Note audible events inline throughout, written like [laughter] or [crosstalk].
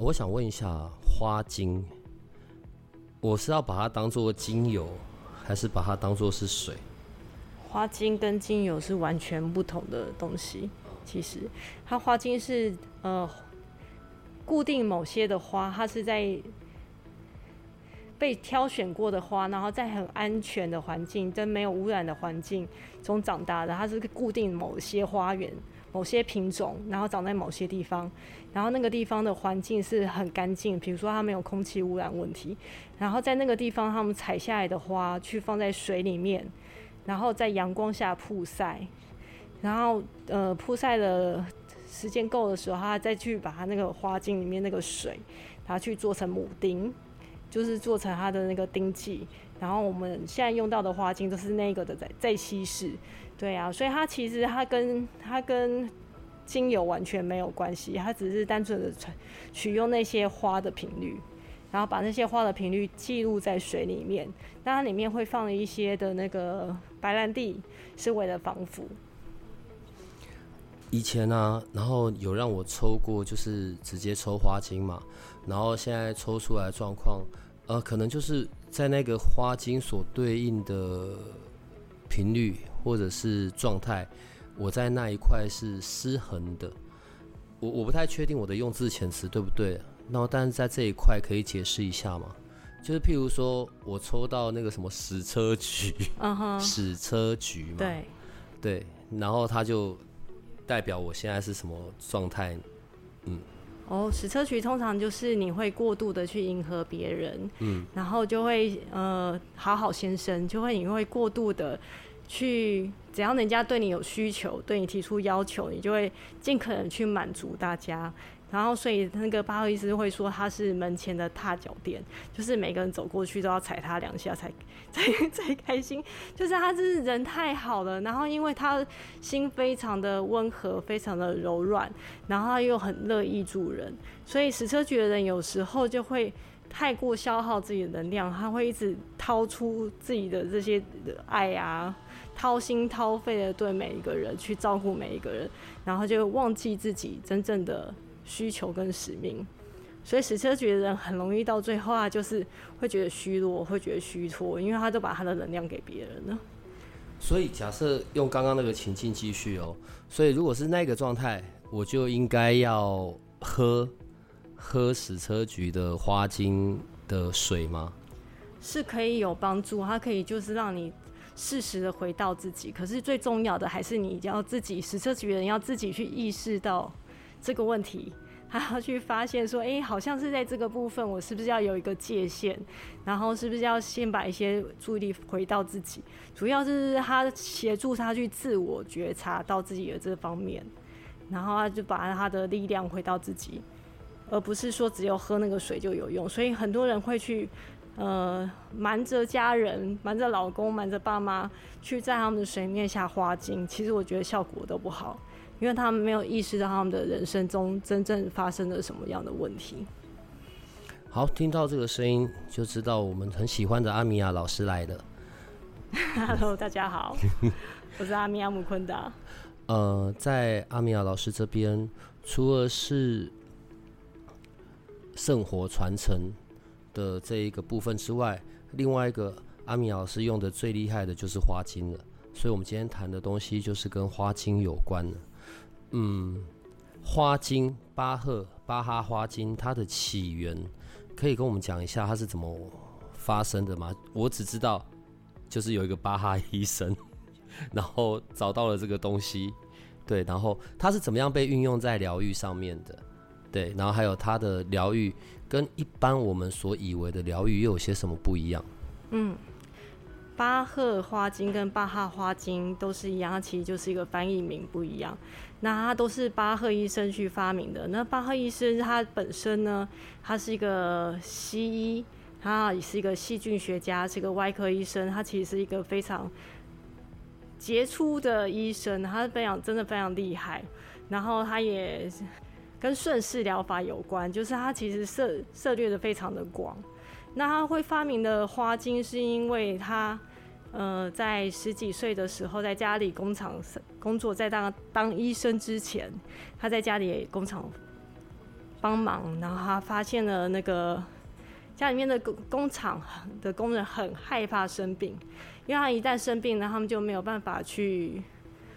我想问一下，花精，我是要把它当做精油，还是把它当做是水？花精跟精油是完全不同的东西。其实，它花精是呃固定某些的花，它是在被挑选过的花，然后在很安全的环境、跟没有污染的环境中长大的。它是固定某些花园。某些品种，然后长在某些地方，然后那个地方的环境是很干净，比如说它没有空气污染问题，然后在那个地方，他们采下来的花去放在水里面，然后在阳光下曝晒，然后呃曝晒的时间够的时候，他再去把它那个花茎里面那个水，它去做成母丁，就是做成它的那个丁剂，然后我们现在用到的花茎都是那个的在在稀释。对啊，所以它其实它跟它跟精油完全没有关系，它只是单纯的取用那些花的频率，然后把那些花的频率记录在水里面。那它里面会放一些的那个白兰地，是为了防腐。以前呢，然后有让我抽过，就是直接抽花精嘛，然后现在抽出来状况，呃，可能就是在那个花精所对应的频率。或者是状态，我在那一块是失衡的。我我不太确定我的用字遣词对不对。那但是在这一块可以解释一下吗？就是譬如说我抽到那个什么矢车菊，嗯哼，矢车局嘛，对对，然后它就代表我现在是什么状态？嗯，哦，矢车局通常就是你会过度的去迎合别人，嗯，然后就会呃好好先生就会你会过度的。去，只要人家对你有需求，对你提出要求，你就会尽可能去满足大家。然后，所以那个巴赫医师会说他是门前的踏脚垫，就是每个人走过去都要踩他两下才 [laughs] 才才开心。就是他是人太好了，然后因为他心非常的温和，非常的柔软，然后他又很乐意助人，所以矢车菊的人有时候就会。太过消耗自己的能量，他会一直掏出自己的这些爱啊，掏心掏肺的对每一个人去照顾每一个人，然后就忘记自己真正的需求跟使命。所以使车局的人很容易到最后啊，就是会觉得虚弱，会觉得虚脱，因为他都把他的能量给别人了。所以假设用刚刚那个情境继续哦，所以如果是那个状态，我就应该要喝。喝矢车菊的花精的水吗？是可以有帮助，它可以就是让你适时的回到自己。可是最重要的还是你要自己矢车菊的人要自己去意识到这个问题，还要去发现说，哎，好像是在这个部分，我是不是要有一个界限？然后是不是要先把一些注意力回到自己？主要是他协助他去自我觉察到自己的这方面，然后他就把他的力量回到自己。而不是说只有喝那个水就有用，所以很多人会去，呃，瞒着家人、瞒着老公、瞒着爸妈，去在他们的水面下花精。其实我觉得效果都不好，因为他们没有意识到他们的人生中真正发生了什么样的问题。好，听到这个声音就知道我们很喜欢的阿米亚老师来了。[laughs] Hello，大家好，我是阿米亚姆昆达。呃，在阿米亚老师这边，除了是圣火传承的这一个部分之外，另外一个阿米老师用的最厉害的就是花精了。所以，我们今天谈的东西就是跟花精有关的。嗯，花精巴赫巴哈花精它的起源，可以跟我们讲一下它是怎么发生的吗？我只知道，就是有一个巴哈医生，[laughs] 然后找到了这个东西，对，然后它是怎么样被运用在疗愈上面的？对，然后还有它的疗愈跟一般我们所以为的疗愈又有些什么不一样？嗯，巴赫花精跟巴哈花精都是一样，它其实就是一个翻译名不一样。那它都是巴赫医生去发明的。那巴赫医生他本身呢，他是一个西医，他也是一个细菌学家，是一个外科医生。他其实是一个非常杰出的医生，他非常真的非常厉害。然后他也跟顺势疗法有关，就是他其实涉涉猎的非常的广。那他会发明的花精，是因为他。呃，在十几岁的时候，在家里工厂工作，在当当医生之前，他在家里工厂帮忙，然后他发现了那个家里面的工工厂的工人很害怕生病，因为他一旦生病呢，他们就没有办法去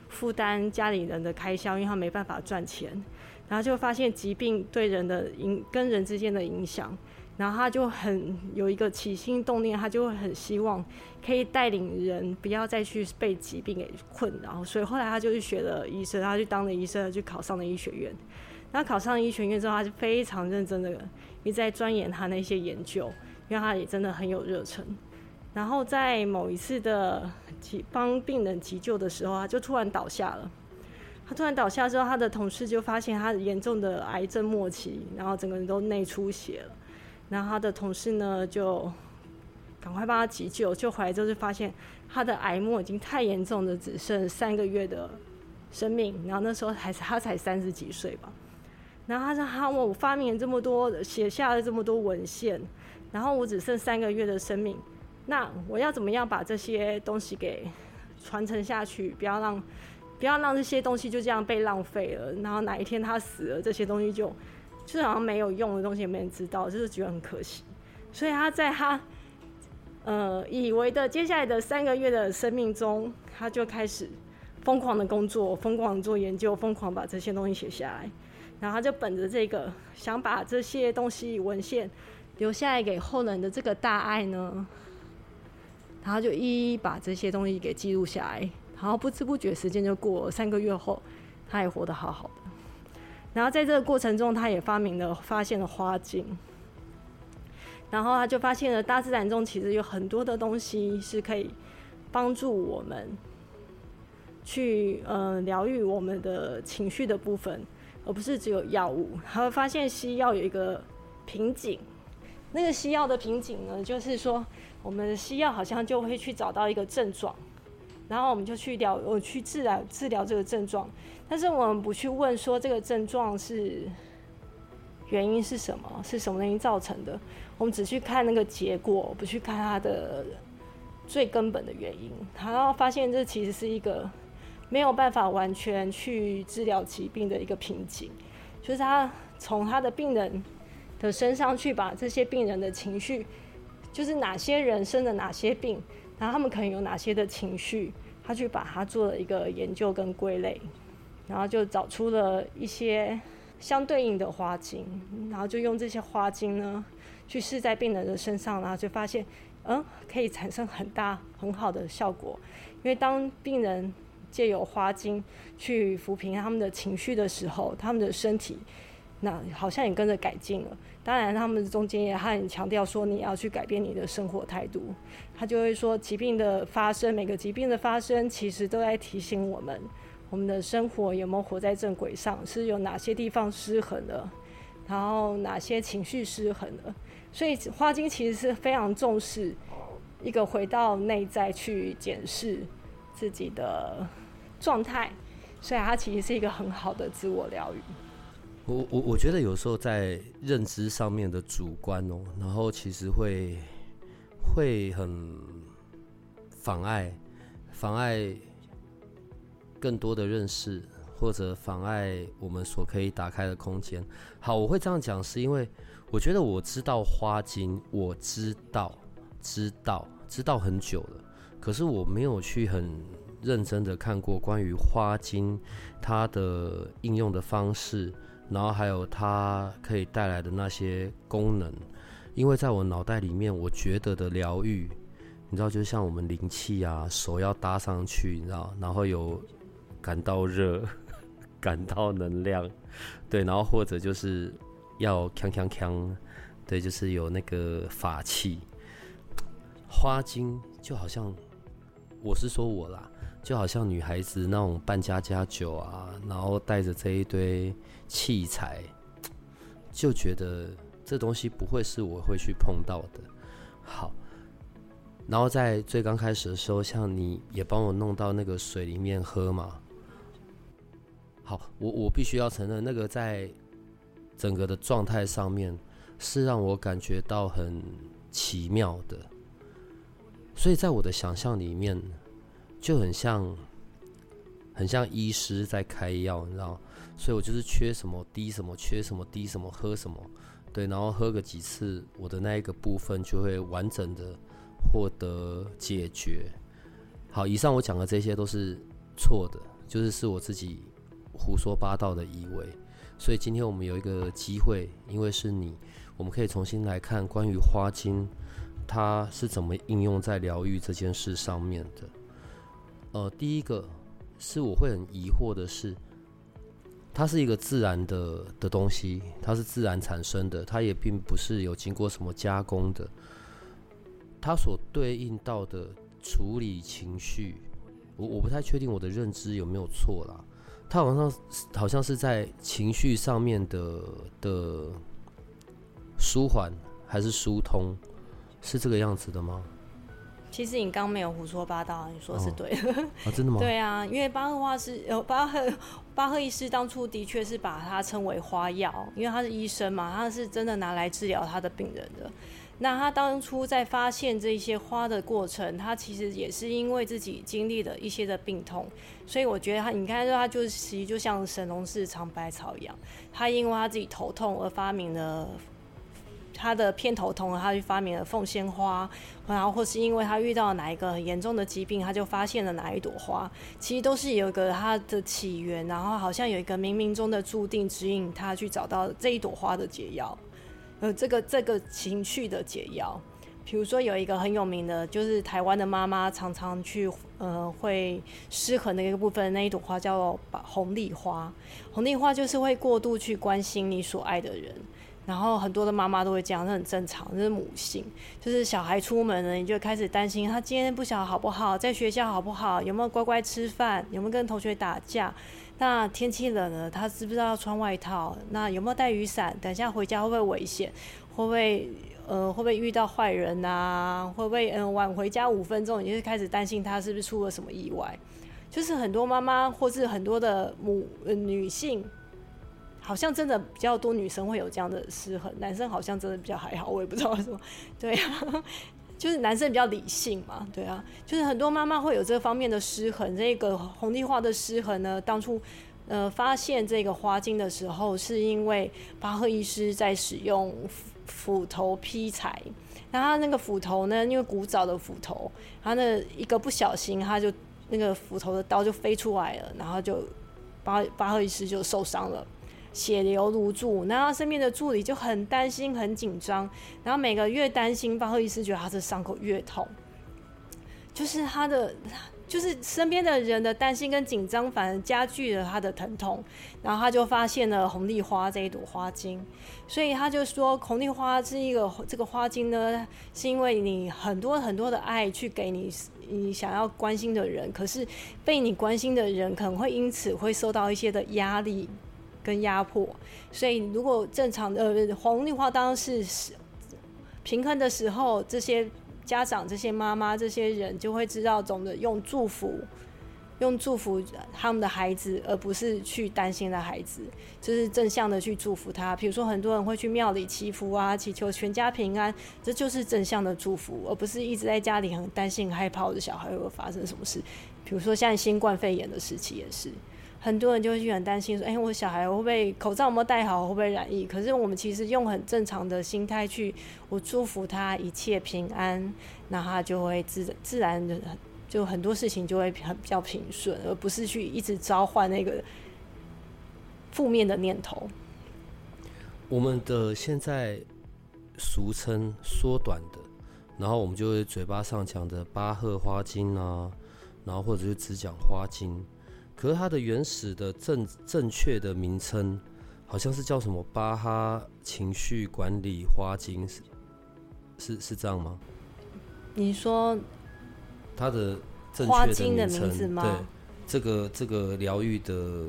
负担家里人的开销，因为他没办法赚钱，然后就发现疾病对人的影跟人之间的影响。然后他就很有一个起心动念，他就会很希望可以带领人不要再去被疾病给困扰，所以后来他就去学了医生，他去当了医生，去考上了医学院。那考上医学院之后，他就非常认真的一直在钻研他那些研究，因为他也真的很有热忱。然后在某一次的急帮病人急救的时候，他就突然倒下了。他突然倒下之后，他的同事就发现他严重的癌症末期，然后整个人都内出血了。然后他的同事呢，就赶快帮他急救，救回来之后就发现他的癌末已经太严重了，只剩三个月的生命。然后那时候还是他才三十几岁吧。然后他说：“哈，我发明了这么多，写下了这么多文献，然后我只剩三个月的生命，那我要怎么样把这些东西给传承下去？不要让不要让这些东西就这样被浪费了。然后哪一天他死了，这些东西就……”就好像没有用的东西也没人知道，就是觉得很可惜。所以他在他呃以为的接下来的三个月的生命中，他就开始疯狂的工作，疯狂做研究，疯狂把这些东西写下来。然后他就本着这个想把这些东西文献留下来给后人的这个大爱呢，然后就一一把这些东西给记录下来。然后不知不觉时间就过了三个月后，他也活得好好的。然后在这个过程中，他也发明了、发现了花精。然后他就发现了大自然中其实有很多的东西是可以帮助我们去呃疗愈我们的情绪的部分，而不是只有药物。他会发现西药有一个瓶颈，那个西药的瓶颈呢，就是说我们的西药好像就会去找到一个症状，然后我们就去疗，我去治疗治疗这个症状。但是我们不去问说这个症状是原因是什么，是什么原因造成的，我们只去看那个结果，不去看它的最根本的原因，然后发现这其实是一个没有办法完全去治疗疾病的一个瓶颈，就是他从他的病人的身上去把这些病人的情绪，就是哪些人生的哪些病，然后他们可能有哪些的情绪，他去把它做了一个研究跟归类。然后就找出了一些相对应的花精，然后就用这些花精呢去试在病人的身上，然后就发现，嗯，可以产生很大很好的效果。因为当病人借由花精去抚平他们的情绪的时候，他们的身体那好像也跟着改进了。当然，他们中间也很强调说，你要去改变你的生活态度。他就会说，疾病的发生，每个疾病的发生，其实都在提醒我们。我们的生活有没有活在正轨上？是有哪些地方失衡了？然后哪些情绪失衡了？所以花精其实是非常重视一个回到内在去检视自己的状态，所以它其实是一个很好的自我疗愈。我我我觉得有时候在认知上面的主观哦，然后其实会会很妨碍妨碍。更多的认识，或者妨碍我们所可以打开的空间。好，我会这样讲，是因为我觉得我知道花精，我知道，知道，知道很久了。可是我没有去很认真的看过关于花精它的应用的方式，然后还有它可以带来的那些功能。因为在我脑袋里面，我觉得的疗愈，你知道，就像我们灵气啊，手要搭上去，你知道，然后有。感到热，[laughs] 感到能量，对，然后或者就是要锵锵锵，对，就是有那个法器。花精就好像我是说我啦，就好像女孩子那种扮家家酒啊，然后带着这一堆器材，就觉得这东西不会是我会去碰到的。好，然后在最刚开始的时候，像你也帮我弄到那个水里面喝嘛。好，我我必须要承认，那个在整个的状态上面是让我感觉到很奇妙的。所以在我的想象里面，就很像，很像医师在开药，你知道？所以我就是缺什么滴什么，缺什么滴什么，喝什么，对，然后喝个几次，我的那一个部分就会完整的获得解决。好，以上我讲的这些都是错的，就是是我自己。胡说八道的以为，所以今天我们有一个机会，因为是你，我们可以重新来看关于花精，它是怎么应用在疗愈这件事上面的。呃，第一个是我会很疑惑的是，它是一个自然的的东西，它是自然产生的，它也并不是有经过什么加工的，它所对应到的处理情绪，我我不太确定我的认知有没有错啦。它好像好像是在情绪上面的的舒缓还是疏通，是这个样子的吗？其实你刚没有胡说八道，你说是对的啊，真的吗？[laughs] 对啊，因为巴赫花是呃巴赫巴赫医师当初的确是把它称为花药，因为他是医生嘛，他是真的拿来治疗他的病人的。那他当初在发现这些花的过程，他其实也是因为自己经历了一些的病痛，所以我觉得他，你看，说他就是其实就像神农氏尝百草一样，他因为他自己头痛而发明了他的偏头痛，他去发明了凤仙花，然后或是因为他遇到了哪一个很严重的疾病，他就发现了哪一朵花，其实都是有一个它的起源，然后好像有一个冥冥中的注定指引他去找到这一朵花的解药。呃，这个这个情绪的解药，比如说有一个很有名的，就是台湾的妈妈常常去，呃，会失衡的一个部分，那一朵花叫红丽花。红丽花就是会过度去关心你所爱的人，然后很多的妈妈都会这样，这很正常，这是母性。就是小孩出门了，你就开始担心他今天不晓得好不好，在学校好不好，有没有乖乖吃饭，有没有跟同学打架。那天气冷了，他知不知道要穿外套？那有没有带雨伞？等下回家会不会危险？会不会呃会不会遇到坏人呐？会不会嗯晚回家五分钟，你就开始担心他是不是出了什么意外？就是很多妈妈或是很多的母女性，好像真的比较多女生会有这样的失衡，男生好像真的比较还好，我也不知道为什么。[laughs] 对啊。[laughs] 就是男生比较理性嘛，对啊，就是很多妈妈会有这方面的失衡。这个红地花的失衡呢，当初呃发现这个花精的时候，是因为巴赫医师在使用斧头劈柴，那他那个斧头呢，因为古早的斧头，他那一个不小心，他就那个斧头的刀就飞出来了，然后就巴巴赫医师就受伤了。血流如注，然后身边的助理就很担心、很紧张，然后每个越担心，巴赫医师觉得他的伤口越痛，就是他的，就是身边的人的担心跟紧张，反而加剧了他的疼痛。然后他就发现了红丽花这一朵花精，所以他就说，红丽花是一个这个花精呢，是因为你很多很多的爱去给你你想要关心的人，可是被你关心的人可能会因此会受到一些的压力。跟压迫，所以如果正常的呃黄绿花当是平衡的时候，这些家长、这些妈妈、这些人就会知道，总的用祝福，用祝福他们的孩子，而不是去担心的孩子，就是正向的去祝福他。比如说，很多人会去庙里祈福啊，祈求全家平安，这就是正向的祝福，而不是一直在家里很担心、害怕我的小孩会发生什么事。比如说，像新冠肺炎的时期也是。很多人就会去很担心说：“哎，我小孩会不会口罩有没有戴好，会不会染疫？”可是我们其实用很正常的心态去，我祝福他一切平安，那他就会自自然的，就很多事情就会很比较平顺，而不是去一直召唤那个负面的念头。我们的现在俗称缩短的，然后我们就会嘴巴上讲的巴赫花精啊，然后或者是只讲花精。可是它的原始的正正确的名称，好像是叫什么巴哈情绪管理花精，是是是这样吗？你说它的正花确精的名字吗对，这个这个疗愈的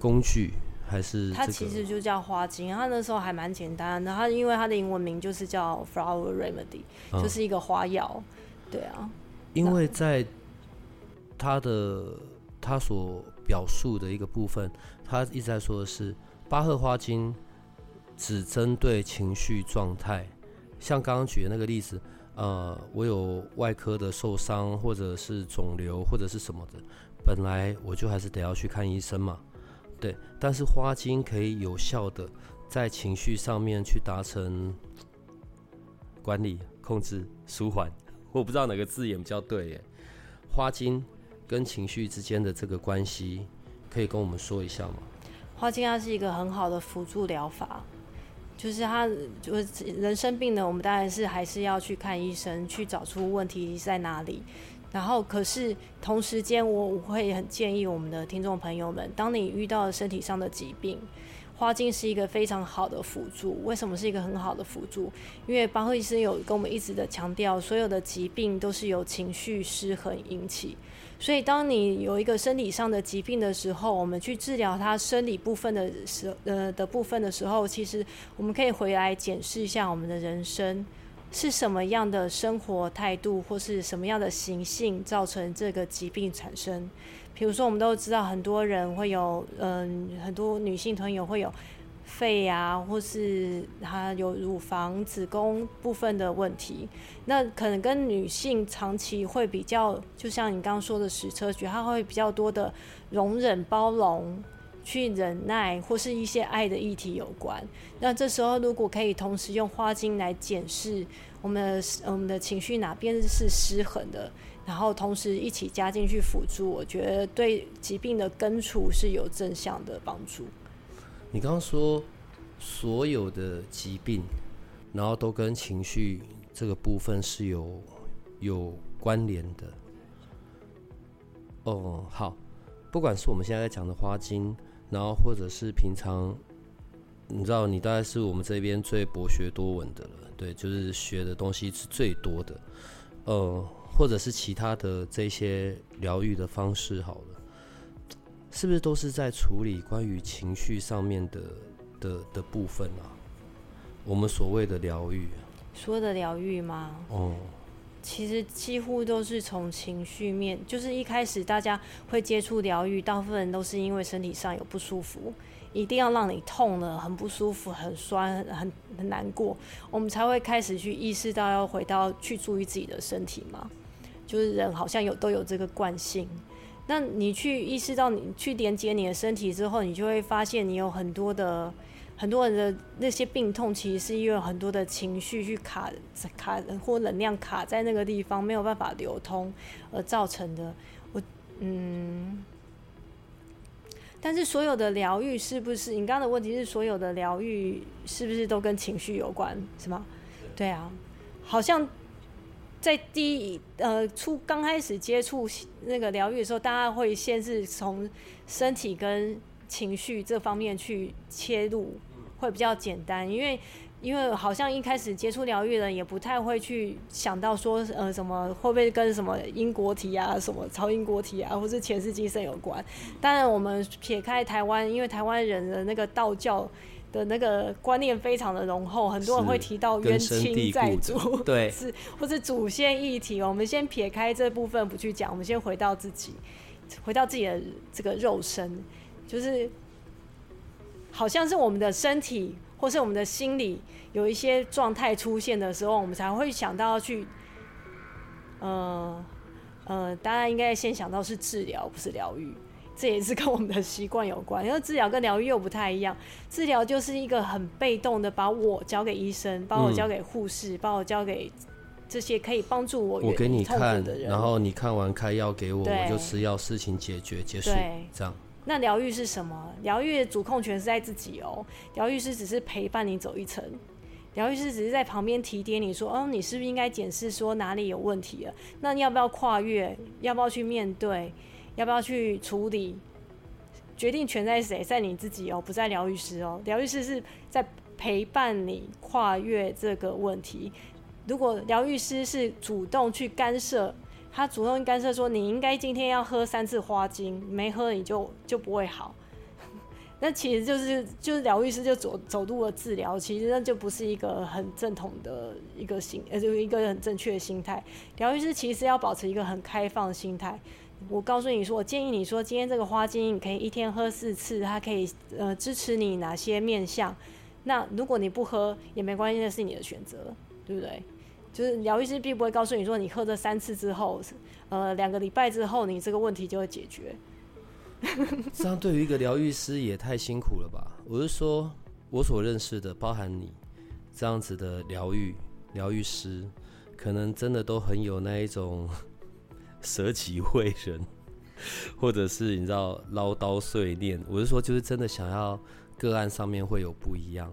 工具还是它这个其实就叫花精，它那时候还蛮简单的。它因为它的英文名就是叫 flower remedy，、嗯就是一个花药。对啊，因为在它的他所表述的一个部分，他一直在说的是巴赫花精只针对情绪状态，像刚刚举的那个例子，呃，我有外科的受伤，或者是肿瘤，或者是什么的，本来我就还是得要去看医生嘛，对，但是花精可以有效的在情绪上面去达成管理、控制、舒缓。我不知道哪个字眼比较对耶。花精跟情绪之间的这个关系，可以跟我们说一下吗？花精它是一个很好的辅助疗法，就是它就是人生病了，我们当然是还是要去看医生，去找出问题在哪里。然后，可是同时间，我会很建议我们的听众朋友们，当你遇到身体上的疾病，花精是一个非常好的辅助。为什么是一个很好的辅助？因为巴赫医生有跟我们一直的强调，所有的疾病都是由情绪失衡引起。所以，当你有一个身体上的疾病的时候，我们去治疗它生理部分的时呃的部分的时候，其实我们可以回来检视一下我们的人生是什么样的生活态度，或是什么样的习性造成这个疾病产生。比如说，我们都知道很多人会有，嗯，很多女性朋友会有肺啊，或是他有乳房、子宫部分的问题。那可能跟女性长期会比较，就像你刚刚说的矢车菊，她会比较多的容忍、包容、去忍耐，或是一些爱的议题有关。那这时候如果可以同时用花精来检视我们的我们的情绪哪边是失衡的，然后同时一起加进去辅助，我觉得对疾病的根除是有正向的帮助。你刚刚说所有的疾病，然后都跟情绪这个部分是有有关联的。哦，好，不管是我们现在在讲的花精，然后或者是平常，你知道，你大概是我们这边最博学多闻的了，对，就是学的东西是最多的，呃，或者是其他的这些疗愈的方式，好了。是不是都是在处理关于情绪上面的的的部分啊？我们所谓的疗愈，说的疗愈吗？哦，其实几乎都是从情绪面，就是一开始大家会接触疗愈，大部分人都是因为身体上有不舒服，一定要让你痛了，很不舒服、很酸、很很很难过，我们才会开始去意识到要回到去注意自己的身体嘛。就是人好像有都有这个惯性，那你去意识到你去连接你的身体之后，你就会发现你有很多的很多人的那些病痛，其实是因为很多的情绪去卡卡或能量卡在那个地方，没有办法流通而造成的。我嗯，但是所有的疗愈是不是？你刚刚的问题是所有的疗愈是不是都跟情绪有关？是吗？对啊，好像。在第一呃初刚开始接触那个疗愈的时候，大家会先是从身体跟情绪这方面去切入，会比较简单。因为因为好像一开始接触疗愈的人也不太会去想到说呃什么会不会跟什么因果体啊、什么超因果体啊，或是前世今生有关。当然，我们撇开台湾，因为台湾人的那个道教。的那个观念非常的浓厚，很多人会提到冤亲债主，[laughs] 对，是或是祖先议题。我们先撇开这部分不去讲，我们先回到自己，回到自己的这个肉身，就是好像是我们的身体或是我们的心理有一些状态出现的时候，我们才会想到去，呃呃，当然应该先想到是治疗，不是疗愈。这也是跟我们的习惯有关，因为治疗跟疗愈又不太一样。治疗就是一个很被动的，把我交给医生，把我交给护士，把我交给这些可以帮助我我给你看然后你看完开药给我，我就吃药，事情解决结束，这样。那疗愈是什么？疗愈的主控权是在自己哦。疗愈师只是陪伴你走一程，疗愈师只是在旁边提点你说：“哦，你是不是应该检视说哪里有问题了？那你要不要跨越？要不要去面对？”要不要去处理？决定权在谁？在你自己哦，不在疗愈师哦。疗愈师是在陪伴你跨越这个问题。如果疗愈师是主动去干涉他主动干涉说你应该今天要喝三次花精，没喝你就就不会好。[laughs] 那其实就是就是疗愈师就走走入了治疗，其实那就不是一个很正统的一个心，呃，就一个很正确的心态。疗愈师其实要保持一个很开放的心态。我告诉你说，我建议你说，今天这个花精你可以一天喝四次，它可以呃支持你哪些面相。那如果你不喝也没关系，那是你的选择，对不对？就是疗愈师并不会告诉你说，你喝这三次之后，呃，两个礼拜之后你这个问题就会解决。[laughs] 这样对于一个疗愈师也太辛苦了吧？我是说，我所认识的，包含你这样子的疗愈疗愈师，可能真的都很有那一种舍己为人，[laughs] 或者是你知道唠叨碎念。我是说，就是真的想要个案上面会有不一样，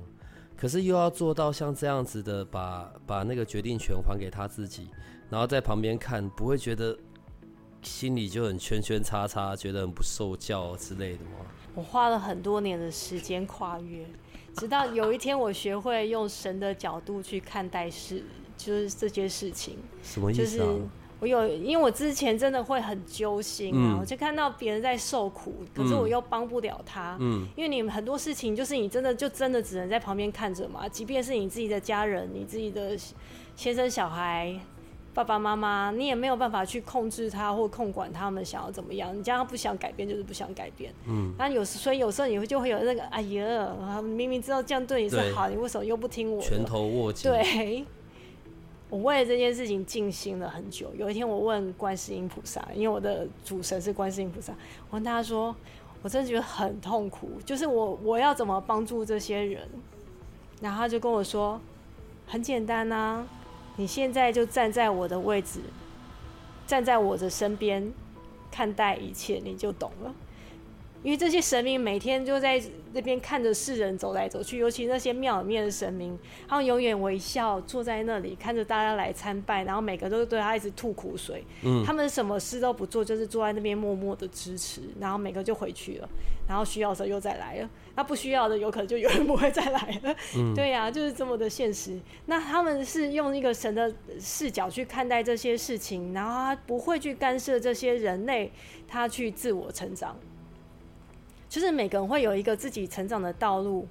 可是又要做到像这样子的，把把那个决定权还给他自己，然后在旁边看，不会觉得。心里就很圈圈叉叉，觉得很不受教之类的吗？我花了很多年的时间跨越，直到有一天我学会用神的角度去看待事，就是这件事情。什么意思啊？我有，因为我之前真的会很揪心啊，我就看到别人在受苦，可是我又帮不了他。嗯，因为你们很多事情就是你真的就真的只能在旁边看着嘛，即便是你自己的家人、你自己的先生、小孩。爸爸妈妈，你也没有办法去控制他或控管他们想要怎么样。你叫他不想改变，就是不想改变。嗯，那有时所以有时候你会就会有那个，哎呀，明明知道这样对你是好，你为什么又不听我？拳头握紧。对，我为了这件事情静心了很久。有一天我问观世音菩萨，因为我的主神是观世音菩萨，我问他说，我真的觉得很痛苦，就是我我要怎么帮助这些人？然后他就跟我说，很简单啊。你现在就站在我的位置，站在我的身边，看待一切，你就懂了。因为这些神明每天就在那边看着世人走来走去，尤其那些庙里面的神明，他们永远微笑坐在那里，看着大家来参拜，然后每个都对他一直吐苦水。嗯，他们什么事都不做，就是坐在那边默默的支持，然后每个就回去了，然后需要的时候又再来了。那不需要的，有可能就永远不会再来了。嗯，对呀，就是这么的现实。那他们是用一个神的视角去看待这些事情，然后他不会去干涉这些人类，他去自我成长。就是每个人会有一个自己成长的道路，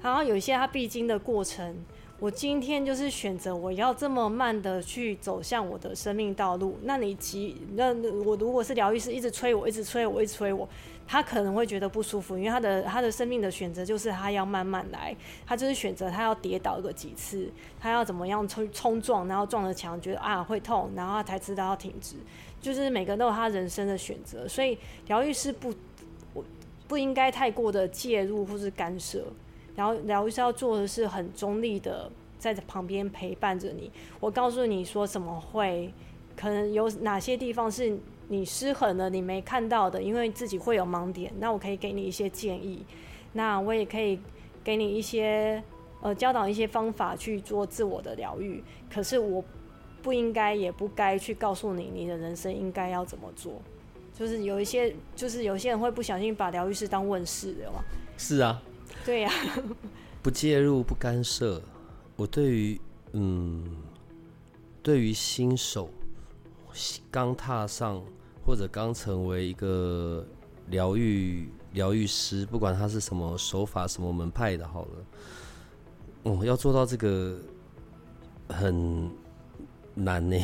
然后有一些他必经的过程。我今天就是选择我要这么慢的去走向我的生命道路。那你急，那我如果是疗愈师，一直催我，一直催我，一直催我，他可能会觉得不舒服，因为他的他的生命的选择就是他要慢慢来，他就是选择他要跌倒个几次，他要怎么样冲冲撞，然后撞了墙，觉得啊会痛，然后他才知道要停止。就是每个人都有他人生的选择，所以疗愈师不。不应该太过的介入或是干涉，然后疗愈师要做的是很中立的，在旁边陪伴着你。我告诉你说什么会，可能有哪些地方是你失衡了，你没看到的，因为自己会有盲点。那我可以给你一些建议，那我也可以给你一些呃教导一些方法去做自我的疗愈。可是我不应该也不该去告诉你你的人生应该要怎么做。就是有一些，就是有些人会不小心把疗愈师当问世的嘛。是啊，对呀，不介入不干涉。我对于嗯，对于新手刚踏上或者刚成为一个疗愈疗愈师，不管他是什么手法、什么门派的，好了，哦，要做到这个很难呢。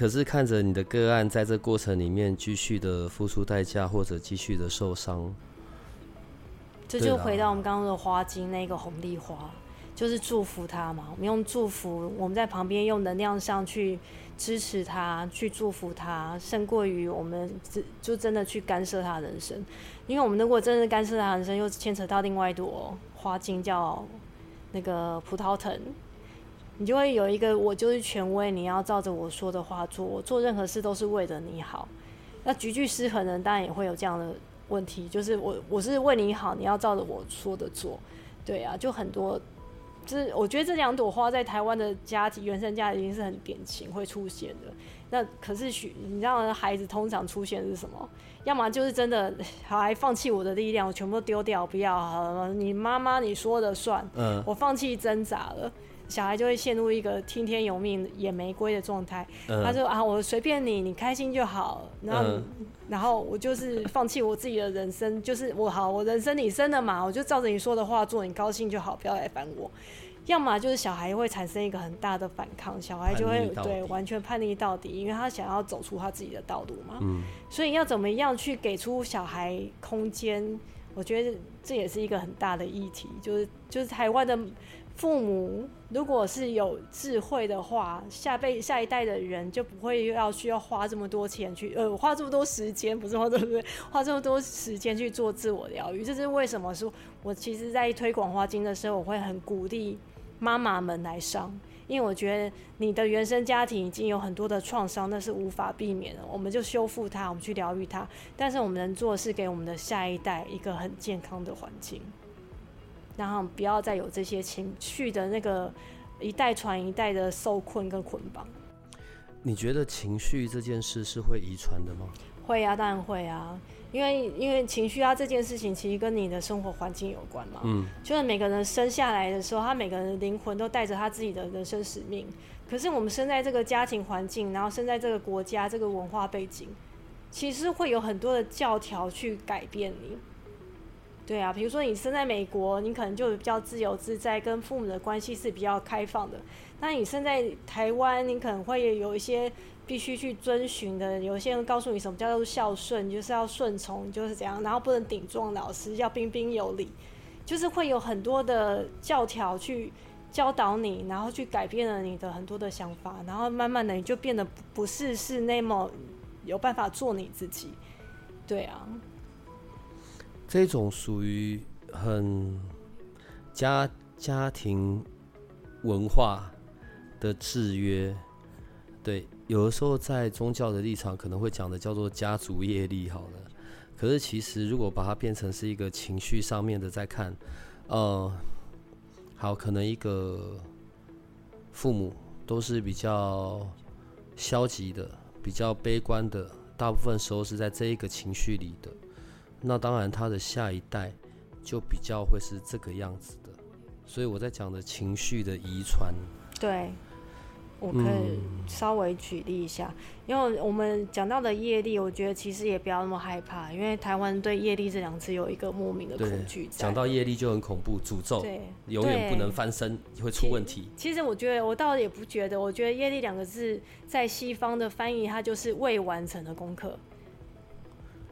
可是看着你的个案在这过程里面继续的付出代价，或者继续的受伤，这就回到我们刚刚的花精那个红丽花，就是祝福他嘛。我们用祝福，我们在旁边用能量上去支持他，去祝福他，胜过于我们就真的去干涉他人生。因为我们如果真的干涉他人生，又牵扯到另外一朵花精，叫那个葡萄藤。你就会有一个，我就是权威，你要照着我说的话做。我做任何事都是为了你好。那局局失衡的人当然也会有这样的问题，就是我我是为你好，你要照着我说的做。对啊，就很多，就是我觉得这两朵花在台湾的家庭原生家庭是很典型会出现的。那可是许你知道，孩子通常出现是什么？要么就是真的还放弃我的力量，我全部丢掉，不要好了你妈妈你说的算，嗯，我放弃挣扎了。小孩就会陷入一个听天由命、野玫瑰的状态。嗯他说啊，我随便你，你开心就好。然后，嗯然后我就是放弃我自己的人生，就是我好，我人生你生的嘛，我就照着你说的话做，你高兴就好，不要来烦我。要么就是小孩会产生一个很大的反抗，小孩就会对完全叛逆到底，因为他想要走出他自己的道路嘛。嗯所以要怎么样去给出小孩空间？我觉得这也是一个很大的议题，就是就是台湾的父母如果是有智慧的话，下辈下一代的人就不会要需要花这么多钱去呃花这么多时间，不是花这么多 [laughs] 花这么多时间去做自我疗愈。这是为什么？说我其实在推广花精的时候，我会很鼓励妈妈们来上。因为我觉得你的原生家庭已经有很多的创伤，那是无法避免的。我们就修复它，我们去疗愈它。但是我们能做的是给我们的下一代一个很健康的环境，然后不要再有这些情绪的那个一代传一代的受困跟捆绑。你觉得情绪这件事是会遗传的吗？会啊，当然会啊，因为因为情绪啊这件事情其实跟你的生活环境有关嘛。嗯，就是每个人生下来的时候，他每个人的灵魂都带着他自己的人生使命。可是我们生在这个家庭环境，然后生在这个国家这个文化背景，其实会有很多的教条去改变你。对啊，比如说你生在美国，你可能就比较自由自在，跟父母的关系是比较开放的。那你生在台湾，你可能会有一些必须去遵循的。有些人告诉你什么叫做孝顺，就是要顺从，就是这样，然后不能顶撞老师，要彬彬有礼，就是会有很多的教条去教导你，然后去改变了你的很多的想法，然后慢慢的你就变得不是是那么有办法做你自己。对啊，这种属于很家家庭文化的制约，对，有的时候在宗教的立场可能会讲的叫做家族业力，好了。可是其实如果把它变成是一个情绪上面的在看，呃，好，可能一个父母都是比较消极的、比较悲观的，大部分时候是在这一个情绪里的。那当然，他的下一代就比较会是这个样子的。所以我在讲的情绪的遗传，对，我可以稍微举例一下，因为我们讲到的业力，我觉得其实也不要那么害怕，因为台湾对业力这两个字有一个莫名的恐惧，讲到业力就很恐怖，诅咒对，永远不能翻身，会出问题。其实我觉得，我倒也不觉得，我觉得“业力”两个字在西方的翻译，它就是未完成的功课，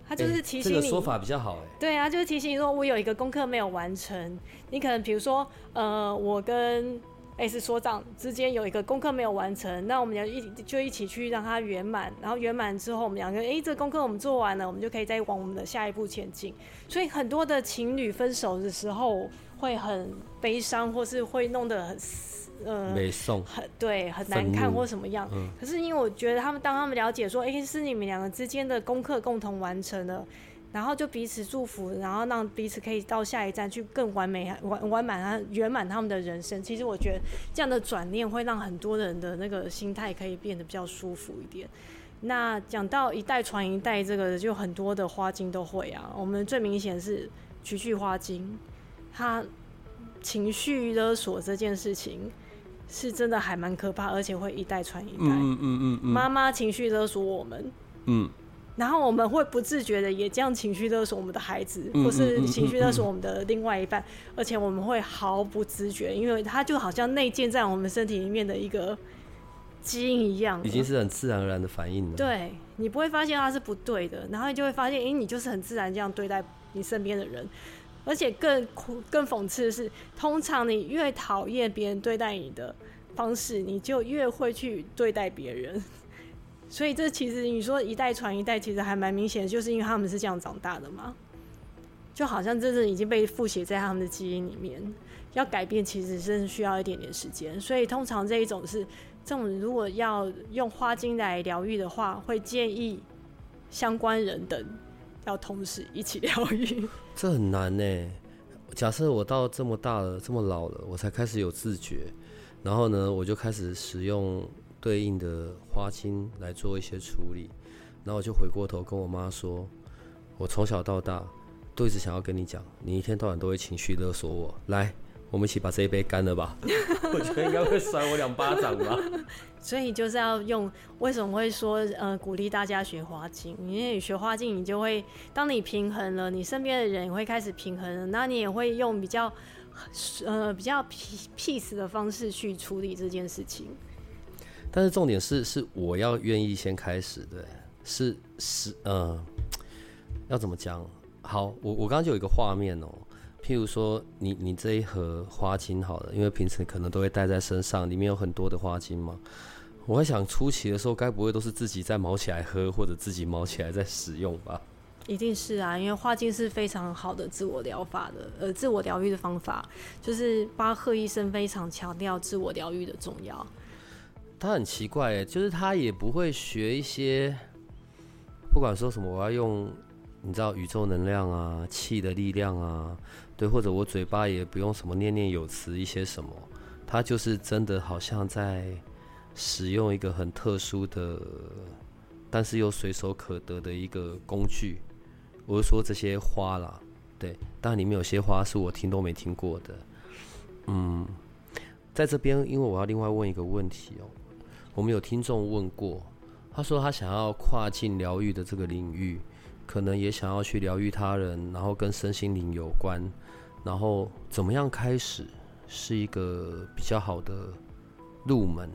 它就是提醒你。这个说法比较好，哎，对啊，就是提醒你说，我有一个功课没有完成。你可能比如说，呃，我跟 S 所长之间有一个功课没有完成，那我们俩一就一起去让它圆满，然后圆满之后，我们两个，诶，这个功课我们做完了，我们就可以再往我们的下一步前进。所以很多的情侣分手的时候会很悲伤，或是会弄得很呃没送，很对很难看或什么样。嗯可是因为我觉得他们当他们了解说，哎、是你们两个之间的功课共同完成了。然后就彼此祝福，然后让彼此可以到下一站去更完美、完完满、他圆满他们的人生。其实我觉得这样的转念会让很多人的那个心态可以变得比较舒服一点。那讲到一代传一代，这个就很多的花精都会啊。我们最明显是菊苣花精，他情绪勒索这件事情是真的还蛮可怕，而且会一代传一代。嗯嗯嗯嗯妈妈情绪勒索我们，嗯，然后我们会不自觉的也这样情绪勒索我们的孩子，嗯或是情绪勒索我们的另外一半，而且我们会毫不自觉，因为它就好像内建在我们身体里面的一个基因一样，已经是很自然而然的反应了。，对你不会发现它是不对的，然后你就会发现，诶，你就是很自然这样对待你身边的人，而且更苦、更讽刺的是，通常你越讨厌别人对待你的方式，你就越会去对待别人。[laughs] 所以这其实你说一代传一代，其实还蛮明显的，就是因为他们是这样长大的嘛，就好像真正已经被复写在他们的基因里面。要改变其实真的需要一点点时间，所以通常这一种是这种如果要用花精来疗愈的话，会建议相关人等要同时一起疗愈。[laughs] 这很难呢。假设我到这么大了，这么老了，我才开始有自觉，然后呢，我就开始使用对应的花青来做一些处理，然后我就回过头跟我妈说，我从小到大都一直想要跟你讲，你一天到晚都会情绪勒索我，来，我们一起把这一杯干了吧。[laughs] 我觉得应该会甩我两巴掌吧。[laughs] 所以就是要用，为什么会说呃鼓励大家学花镜？因为你学花镜，你就会当你平衡了，你身边的人也会开始平衡了，那你也会用比较呃比较 peace 的方式去处理这件事情。但是重点是，是我要愿意先开始，对，是是呃，要怎么讲？好，我我刚刚就有一个画面哦，譬如说你你这一盒花精好了，因为平时可能都会带在身上，里面有很多的花精嘛。我在想初期的时候，该不会都是自己在毛起来喝，或者自己毛起来在使用吧？一定是啊，因为花精是非常好的自我疗法的，呃，自我疗愈的方法，就是巴赫医生非常强调自我疗愈的重要。他很奇怪诶，就是他也不会学一些，不管说什么，我要用你知道宇宙能量啊、气的力量啊，对，或者我嘴巴也不用什么念念有词一些什么，它就是真的好像在。使用一个很特殊的，但是又随手可得的一个工具，我是说这些花啦，对，当然里面有些花是我听都没听过的。嗯，在这边，因为我要另外问一个问题哦，我们有听众问过，他说他想要跨境疗愈的这个领域，可能也想要去疗愈他人，然后跟身心灵有关，然后怎么样开始是一个比较好的入门。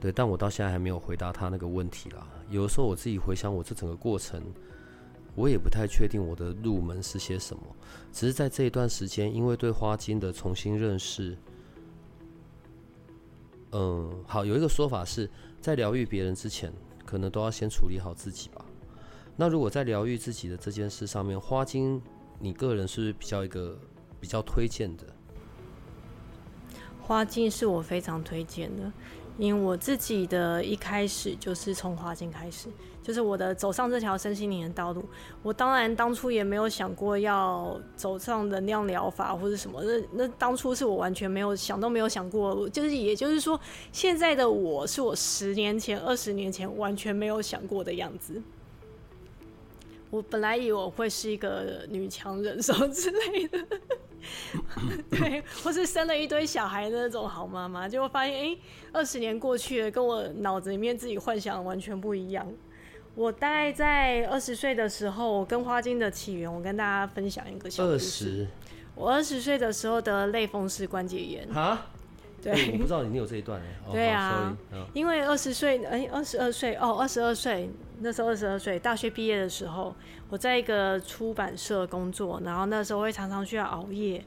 对，但我到现在还没有回答他那个问题啦。有的时候我自己回想我这整个过程，我也不太确定我的入门是些什么。只是在这一段时间，因为对花精的重新认识，嗯，好，有一个说法是在疗愈别人之前，可能都要先处理好自己吧。那如果在疗愈自己的这件事上面，花精，你个人是比较一个比较推荐的？花精是我非常推荐的。因为我自己的一开始就是从花精开始，就是我的走上这条身心灵的道路。我当然当初也没有想过要走上能量疗法或者什么，那那当初是我完全没有想都没有想过。就是也就是说，现在的我是我十年前、二十年前完全没有想过的样子。我本来以为我会是一个女强人什么之类的。对，或是生了一堆小孩的那种好妈妈，结果发现，哎，二十年过去了，跟我脑子里面自己幻想完全不一样。我大概在二十岁的时候，我跟花精的起源，我跟大家分享一个小故事。我二十岁的时候得类风湿关节炎。啊？对，我不知道你有这一段哎。[laughs] 对啊，因为二十岁，哎，二十二岁，哦，二十二岁，那时候二十二岁，大学毕业的时候，我在一个出版社工作，然后那时候会常常需要熬夜。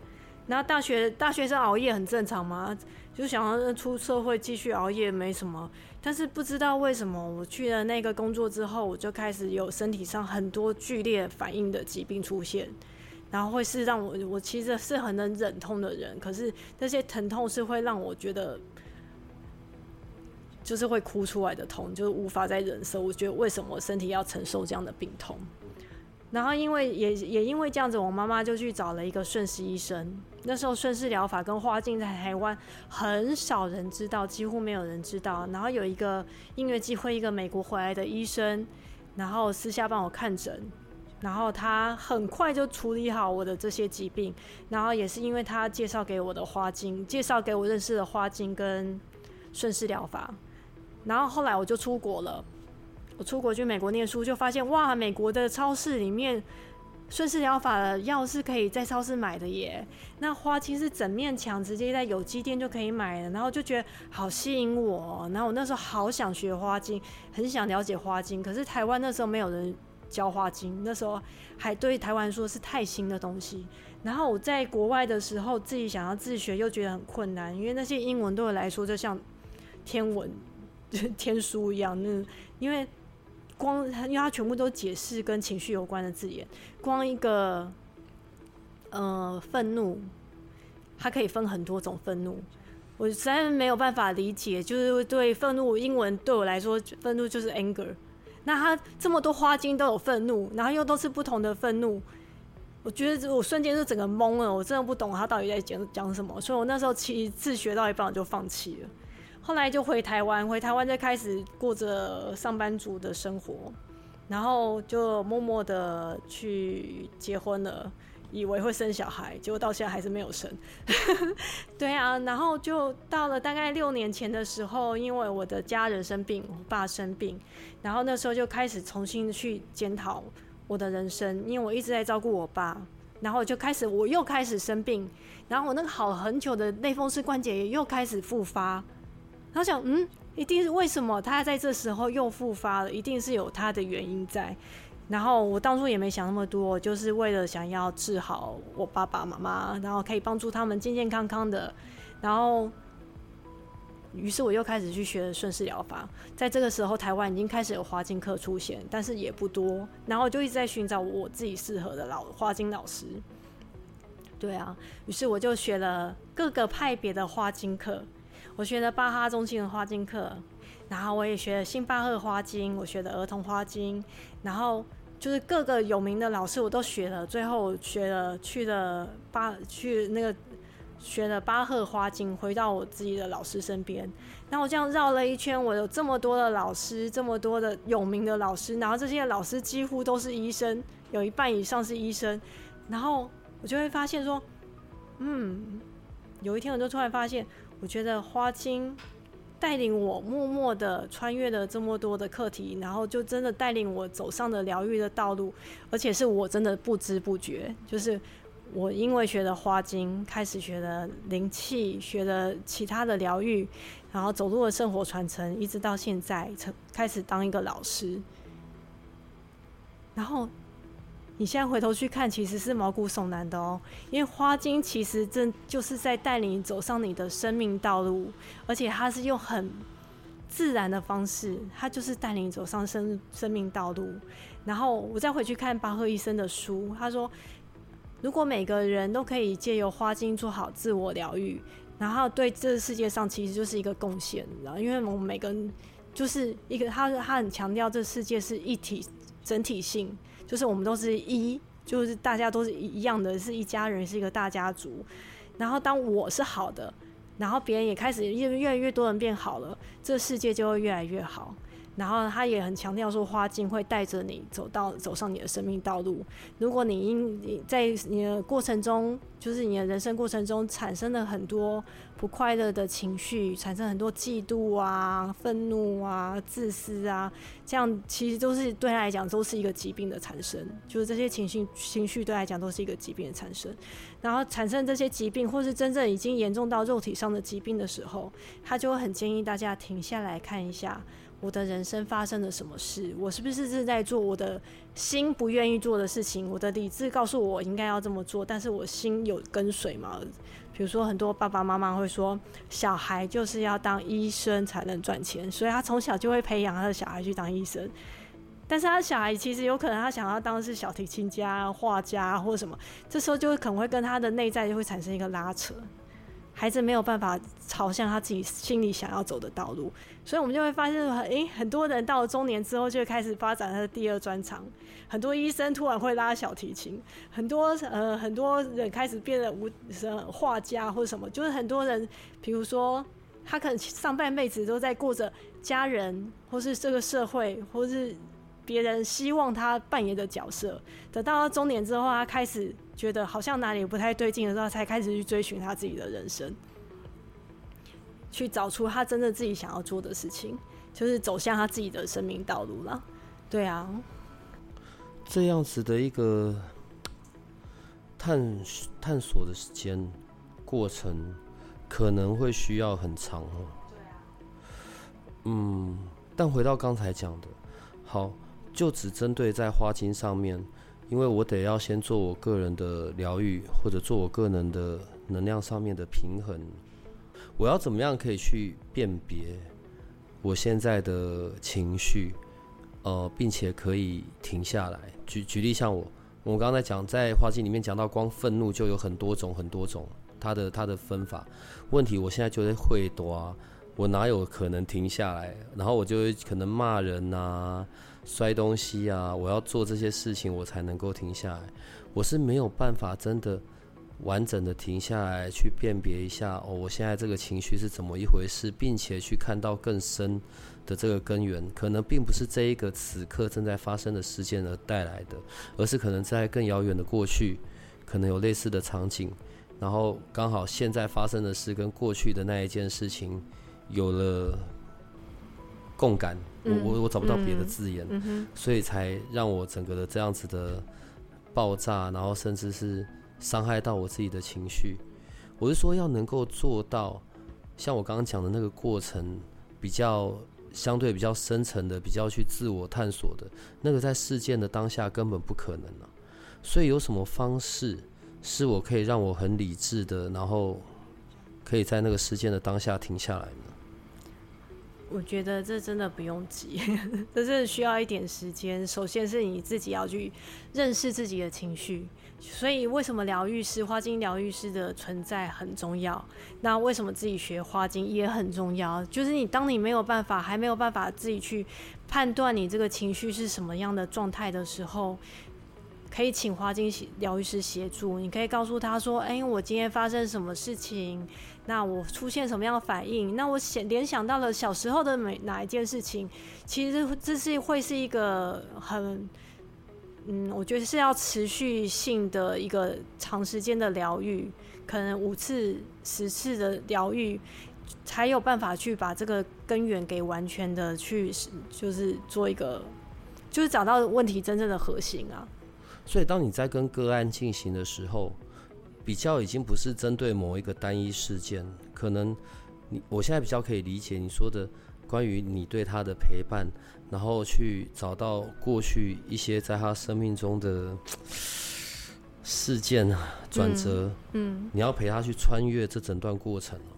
然后大学大学生熬夜很正常嘛，就想要出社会继续熬夜没什么。但是不知道为什么，我去了那个工作之后，我就开始有身体上很多剧烈反应的疾病出现。然后会是让我，我其实是很能忍痛的人，可是那些疼痛是会让我觉得，就是会哭出来的痛，就是无法再忍受。我觉得为什么我身体要承受这样的病痛？然后因为也也因为这样子，我妈妈就去找了一个顺势医生。那时候顺势疗法跟花镜在台湾很少人知道，几乎没有人知道。然后有一个音乐机会，一个美国回来的医生，然后私下帮我看诊。然后他很快就处理好我的这些疾病，然后也是因为他介绍给我的花精，介绍给我认识的花精跟顺势疗法，然后后来我就出国了，我出国去美国念书，就发现哇，美国的超市里面顺势疗法的药是可以在超市买的耶，那花精是整面墙直接在有机店就可以买的，然后就觉得好吸引我，然后我那时候好想学花精，很想了解花精，可是台湾那时候没有人。教花精那时候还对台湾说是太新的东西，然后我在国外的时候自己想要自学又觉得很困难，因为那些英文对我来说就像天文。[laughs] 天书一样。那因为光因为它全部都解释跟情绪有关的字眼，光一个呃愤怒，它可以分很多种愤怒，我实在没有办法理解。就是对愤怒英文对我来说，愤怒就是 anger。那他这么多花精都有愤怒，然后又都是不同的愤怒，我觉得我瞬间就整个懵了，我真的不懂他到底在讲讲什么，所以我那时候其实自学到一半我就放弃了。后来就回台湾，回台湾就开始过着上班族的生活，然后就默默的去结婚了，以为会生小孩，结果到现在还是没有生。[laughs] 对啊，然后就到了大概六年前的时候，因为我的家人生病，我爸生病，然后那时候就开始重新去检讨我的人生，因为我一直在照顾我爸，然后就开始我又开始生病，然后我那个好很久的类风湿关节也又开始复发，然后想嗯，一定是为什么他在这时候又复发了，一定是有他的原因在。然后我当初也没想那么多，就是为了想要治好我爸爸妈妈，然后可以帮助他们健健康康的。然后，于是我又开始去学顺势疗法。在这个时候，台湾已经开始有花精课出现，但是也不多。然后就一直在寻找我自己适合的老花精老师。对啊，于是我就学了各个派别的花精课。我学了巴哈中心的花精课，然后我也学了星巴赫花精，我学的儿童花精，然后。就是各个有名的老师我都学了，最后学了去了巴去那个学了巴赫花精，回到我自己的老师身边。然后我这样绕了一圈，我有这么多的老师，这么多的有名的老师，然后这些老师几乎都是医生，有一半以上是医生。然后我就会发现说，嗯，有一天我就突然发现，我觉得花精。带领我默默的穿越了这么多的课题，然后就真的带领我走上了疗愈的道路，而且是我真的不知不觉，就是我因为学了花精，开始学了灵气，学了其他的疗愈，然后走入了生活传承，一直到现在，成开始当一个老师，然后。你现在回头去看，其实是毛骨悚然的哦。因为花精其实正就是在带领你走上你的生命道路，而且它是用很自然的方式，它就是带领你走上生生命道路。然后我再回去看巴赫医生的书，他说，如果每个人都可以借由花精做好自我疗愈，然后对这个世界上其实就是一个贡献，你知道？因为我们每个人就是一个，他他很强调这世界是一体整体性。就是我们都是一，就是大家都是一样的，是一家人，是一个大家族。然后当我是好的，然后别人也开始越越来越多人变好了，这世界就会越来越好。然后他也很强调说，花精会带着你走到走上你的生命道路。如果你因你在你的过程中，就是你的人生过程中产生了很多不快乐的情绪，产生很多嫉妒啊、愤怒啊、自私啊，这样其实都是对他来讲都是一个疾病的产生。就是这些情绪情绪对他来讲都是一个疾病的产生。然后产生这些疾病，或是真正已经严重到肉体上的疾病的时候，他就会很建议大家停下来看一下。我的人生发生了什么事？我是不是是在做我的心不愿意做的事情？我的理智告诉我应该要这么做，但是我心有跟随吗？比如说，很多爸爸妈妈会说，小孩就是要当医生才能赚钱，所以他从小就会培养他的小孩去当医生。但是他小孩其实有可能他想要当的是小提琴家、画家或什么，这时候就可能会跟他的内在就会产生一个拉扯。孩子没有办法朝向他自己心里想要走的道路，所以我们就会发现，诶，很多人到了中年之后就开始发展他的第二专长。很多医生突然会拉小提琴，很多呃很多人开始变得无画家或者什么，就是很多人，比如说他可能上半辈子都在过着家人或是这个社会或是。别人希望他扮演的角色，等到中年之后，他开始觉得好像哪里不太对劲的时候，才开始去追寻他自己的人生，去找出他真正自己想要做的事情，就是走向他自己的生命道路了。对啊，这样子的一个探探索的时间过程，可能会需要很长哦。对啊。嗯，但回到刚才讲的，好。就只针对在花精上面，因为我得要先做我个人的疗愈，或者做我个人的能量上面的平衡。我要怎么样可以去辨别我现在的情绪，呃，并且可以停下来。举举例，像我，我刚才讲在花季里面讲到，光愤怒就有很多种很多种，它的它的分法。问题我现在就在会多，我哪有可能停下来？然后我就会可能骂人呐。摔东西啊！我要做这些事情，我才能够停下来。我是没有办法真的完整的停下来，去辨别一下哦，我现在这个情绪是怎么一回事，并且去看到更深的这个根源，可能并不是这一个此刻正在发生的事件而带来的，而是可能在更遥远的过去，可能有类似的场景，然后刚好现在发生的事跟过去的那一件事情有了共感，我我我找不到别的字眼，所以才让我整个的这样子的爆炸，然后甚至是伤害到我自己的情绪。我是说要能够做到像我刚刚讲的那个过程，比较相对比较深层的，比较去自我探索的那个，在事件的当下根本不可能啊。所以有什么方式是我可以让我很理智的，然后可以在那个事件的当下停下来呢？我觉得这真的不用急，[laughs] 这是需要一点时间。首先是你自己要去认识自己的情绪，所以为什么疗愈师、花精疗愈师的存在很重要？那为什么自己学花精也很重要？就是你当你没有办法，还没有办法自己去判断你这个情绪是什么样的状态的时候。可以请花精疗愈师协助，你可以告诉他说：“哎，我今天发生什么事情？那我出现什么样的反应？那我想联想到了小时候的每哪一件事情？其实这是会是一个很，嗯，我觉得是要持续性的一个长时间的疗愈，可能五次、十次的疗愈，才有办法去把这个根源给完全的去，就是做一个，就是找到问题真正的核心啊。”所以，当你在跟个案进行的时候，比较已经不是针对某一个单一事件，可能你我现在比较可以理解你说的关于你对他的陪伴，然后去找到过去一些在他生命中的事件啊转折，嗯，你要陪他去穿越这整段过程哦。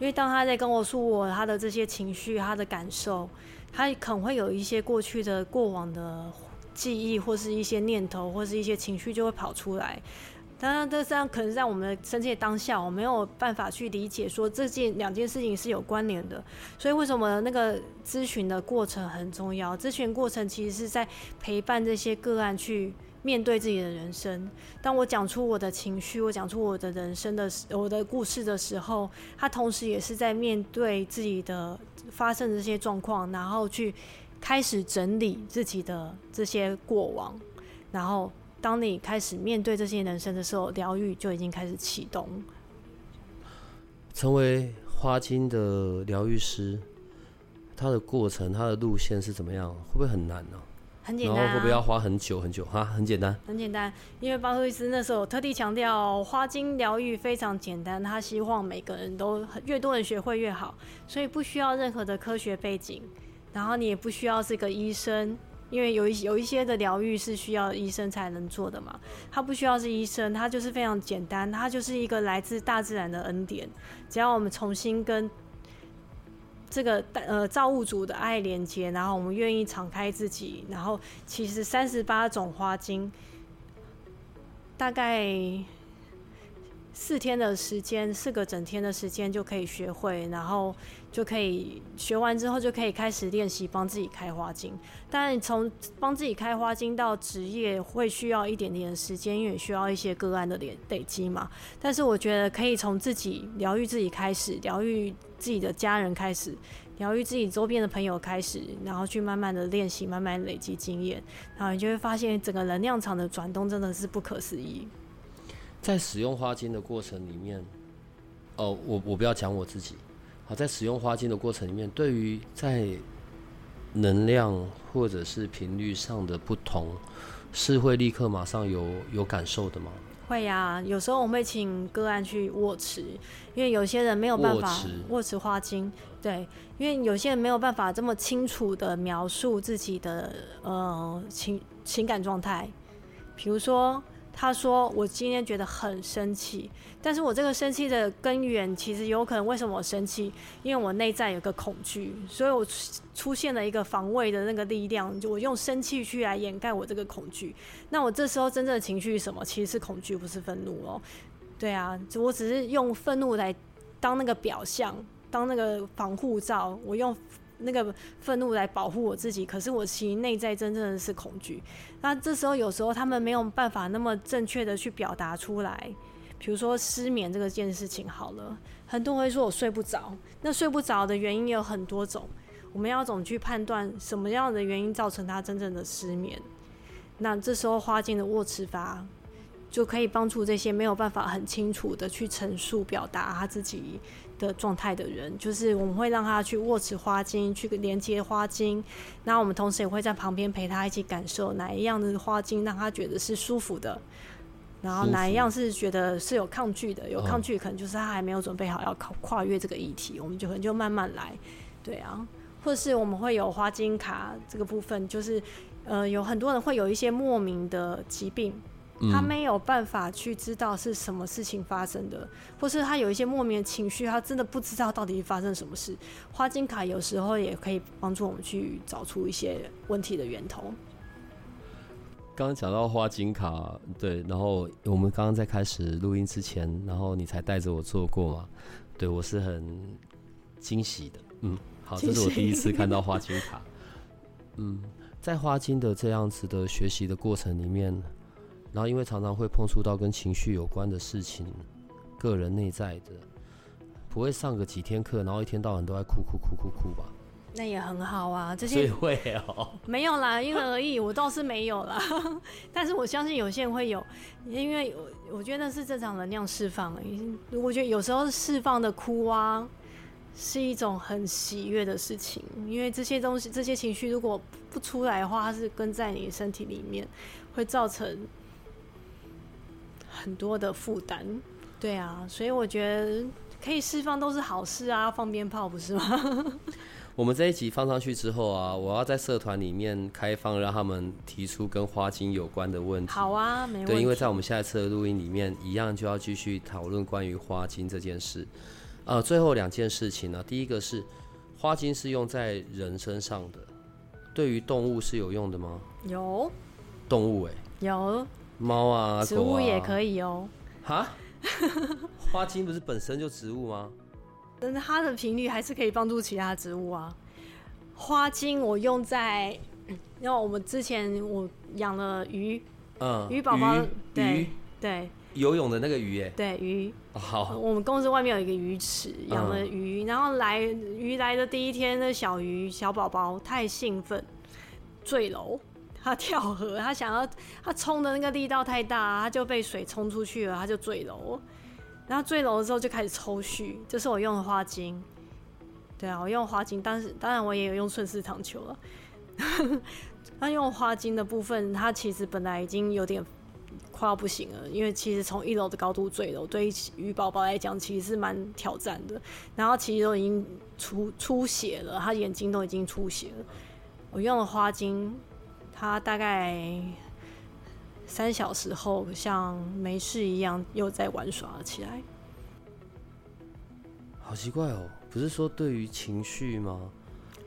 因为当他在跟我说我他的这些情绪、他的感受，他可能会有一些过去的过往的。记忆或是一些念头或是一些情绪就会跑出来，当然这这样可能在我们的生气当下，我没有办法去理解说这件两件事情是有关联的。所以为什么那个咨询的过程很重要？咨询过程其实是在陪伴这些个案去面对自己的人生。当我讲出我的情绪，我讲出我的人生的我的故事的时候，他同时也是在面对自己的发生的这些状况，然后去。开始整理自己的这些过往，然后当你开始面对这些人生的时候，疗愈就已经开始启动。成为花精的疗愈师，他的过程、他的路线是怎么样？会不会很难呢？很简单。然后会不会要花很久很久？哈，很简单。很简单，因为巴赫伊斯那时候特地强调，花精疗愈非常简单，他希望每个人都越多人学会越好，所以不需要任何的科学背景。然后你也不需要是个医生，因为有一有一些的疗愈是需要医生才能做的嘛。他不需要是医生，他就是非常简单，他就是一个来自大自然的恩典。只要我们重新跟这个呃造物主的爱连接，然后我们愿意敞开自己，然后其实三十八种花精，大概。四天的时间，四个整天的时间就可以学会，然后就可以学完之后就可以开始练习帮自己开花精。但从帮自己开花精到职业会需要一点点的时间，因为需要一些个案的累累积嘛。但是我觉得可以从自己疗愈自己开始，疗愈自己的家人开始，疗愈自己周边的朋友开始，然后去慢慢的练习，慢慢累积经验，然后你就会发现整个能量场的转动真的是不可思议。在使用花精的过程里面，哦，我我不要讲我自己，好，在使用花精的过程里面，对于在能量或者是频率上的不同，是会立刻马上有有感受的吗？会呀，有时候我们会请个案去握持，因为有些人没有办法握持花精，对，因为有些人没有办法这么清楚的描述自己的呃情情感状态，比如说。他说：“我今天觉得很生气，但是我这个生气的根源其实有可能为什么我生气？因为我内在有个恐惧，所以我出现了一个防卫的那个力量，就我用生气去来掩盖我这个恐惧。那我这时候真正的情绪是什么？其实是恐惧，不是愤怒哦。对啊，我只是用愤怒来当那个表象，当那个防护罩，我用。”那个愤怒来保护我自己，可是我其实内在真正的是恐惧。那这时候有时候他们没有办法那么正确的去表达出来，比如说失眠这个件事情好了，很多人会说我睡不着，那睡不着的原因有很多种，我们要怎么去判断什么样的原因造成他真正的失眠？那这时候花镜的握持法就可以帮助这些没有办法很清楚的去陈述表达他自己的状态的人，就是我们会让他去握持花茎，去连接花茎，那我们同时也会在旁边陪他一起感受哪一样的花茎让他觉得是舒服的，然后哪一样是觉得是有抗拒的，有抗拒可能就是他还没有准备好要跨跨越这个议题，我们就可能就慢慢来，对啊，或者是我们会有花茎卡这个部分，就是呃有很多人会有一些莫名的疾病。他没有办法去知道是什么事情发生的，或是他有一些莫名的情绪，他真的不知道到底发生什么事。花金卡有时候也可以帮助我们去找出一些问题的源头。刚刚讲到花金卡，对，然后我们刚刚在开始录音之前，然后你才带着我做过嘛？对我是很惊喜的。嗯，好，这是我第一次看到花金卡。嗯，在花金的这样子的学习的过程里面。然后，因为常常会碰触到跟情绪有关的事情，个人内在的，不会上个几天课，然后一天到晚都在哭哭哭哭哭吧？那也很好啊，这些会哦，没有啦，因人而异，我倒是没有啦。[laughs] 但是我相信有些人会有，因为我我觉得是正常能量释放。我觉得有时候释放的哭啊，是一种很喜悦的事情，因为这些东西、这些情绪如果不出来的话，它是跟在你身体里面，会造成。很多的负担，对啊，所以我觉得可以释放都是好事啊，放鞭炮不是吗？[laughs] 我们这一集放上去之后啊，我要在社团里面开放，让他们提出跟花精有关的问题。好啊，没问题。对，因为在我们下一次的录音里面，一样就要继续讨论关于花精这件事。呃，最后两件事情呢，第一个是花精是用在人身上的，对于动物是有用的吗？有。动物哎。有。猫啊，植物也可以哦。哈，[laughs] 花精不是本身就植物吗？但是它的频率还是可以帮助其他植物啊。花精我用在，因为我们之前我养了鱼，嗯，鱼宝宝，对对，游泳的那个鱼，哎，对鱼。好，我们公司外面有一个鱼池，养了鱼，然后来鱼来的第一天，那小鱼小宝宝太兴奋，坠楼。他跳河，他想要他冲的那个力道太大，他就被水冲出去了，他就坠楼。然后坠楼之后就开始抽搐，这是我用的花精。对啊，我用花精，但是当然我也有用顺势糖球了。[laughs] 那用花精的部分，它其实本来已经有点快要不行了，因为其实从一楼的高度坠楼，对于鱼宝宝来讲其实是蛮挑战的。然后其实都已经出出血了，他眼睛都已经出血了。我用了花精。他大概三小时后，像没事一样，又在玩耍了起来。好奇怪哦，不是说对于情绪吗？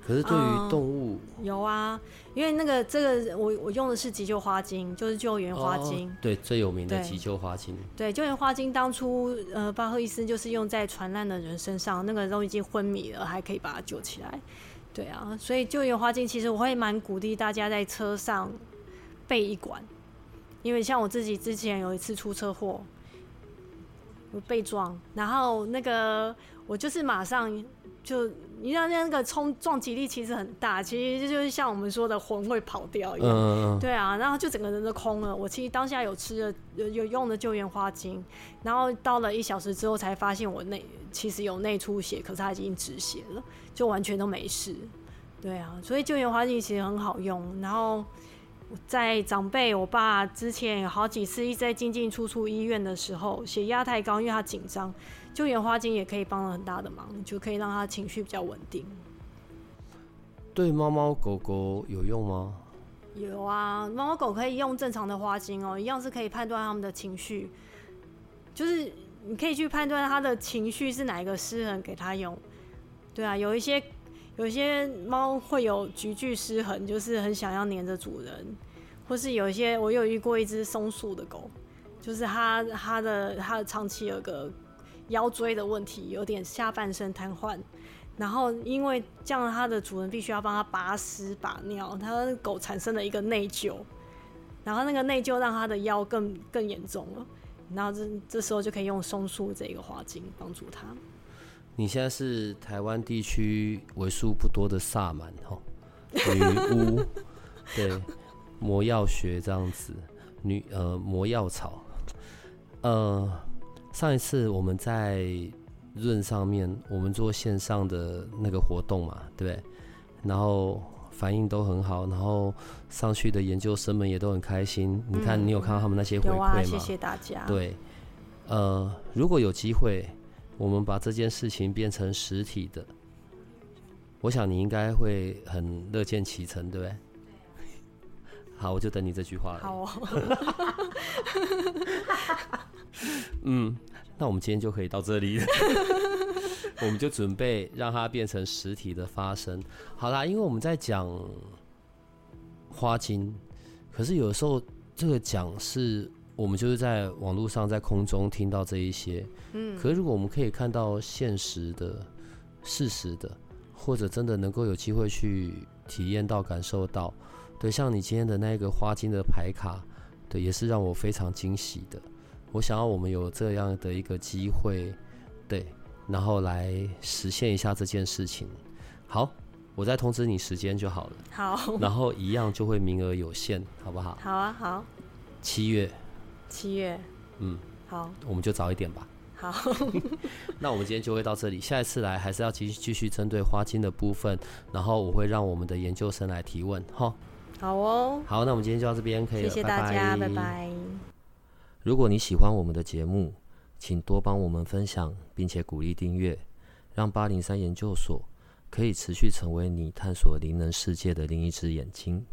可是对于动物有啊，因为那个这个我我用的是急救花精，就是救援花精，对最有名的急救花精。对救援花精，当初呃巴赫医生就是用在传染的人身上，那个都已经昏迷了，还可以把他救起来。对啊，所以救援花精其实我会蛮鼓励大家在车上备一管，因为像我自己之前有一次出车祸，被撞，然后那个我就是马上就。你知道那个冲撞击力其实很大，其实就是像我们说的魂会跑掉一样。对啊，然后就整个人都空了。我其实当下有吃的有有用的救援花精，然后到了一小时之后才发现我内其实有内出血，可是它已经止血了，就完全都没事。对啊，所以救援花精其实很好用。然后在长辈我爸之前有好几次一直在进进出出医院的时候，血压太高，因为他紧张。救援花精也可以帮了很大的忙，就可以让他情绪比较稳定。对猫猫狗狗有用吗？有啊，猫猫狗可以用正常的花精哦，一样是可以判断他们的情绪。就是你可以去判断他的情绪是哪一个失衡给他用。对啊，有一些有些猫会有局距失衡，就是很想要黏着主人，或是有一些我有遇过一只松树的狗，就是它它的它的长期有个。腰椎的问题，有点下半身瘫痪，然后因为这样，它的主人必须要帮它拔屎拔尿，它狗产生了一个内疚，然后那个内疚让它的腰更更严重了，然后这这时候就可以用松树这个花精帮助它。你现在是台湾地区为数不多的萨满哈，女巫，对，魔药学这样子，女呃魔药草。呃，上一次我们在润上面，我们做线上的那个活动嘛，对不对？然后反应都很好，然后上去的研究生们也都很开心。你看，你有看到他们那些回馈吗？谢谢大家。对，呃，如果有机会，我们把这件事情变成实体的，我想你应该会很乐见其成，对不对？好，我就等你这句话了。好哦。[laughs] 嗯，那我们今天就可以到这里了。[laughs] 我们就准备让它变成实体的发生。好啦，因为我们在讲花精，可是有的时候这个讲是我们就是在网络上在空中听到这一些，嗯，可是如果我们可以看到现实的、事实的，或者真的能够有机会去体验到、感受到，对，像你今天的那个花金的牌卡，对，也是让我非常惊喜的。我想要我们有这样的一个机会，对。然后来实现一下这件事情。好，我再通知你时间就好了。好。然后一样就会名额有限，好不好？好啊，好。七月。七月。嗯。好。我们就早一点吧。好。[laughs] [laughs] 那我们今天就会到这里。下一次来还是要继续继续针对花金的部分，然后我会让我们的研究生来提问。哈。好哦。好，那我们今天就到这边，可以了。谢谢大家，拜拜。如果你喜欢我们的节目，请多帮我们分享，并且鼓励订阅，让八零三研究所可以持续成为你探索灵能世界的另一只眼睛。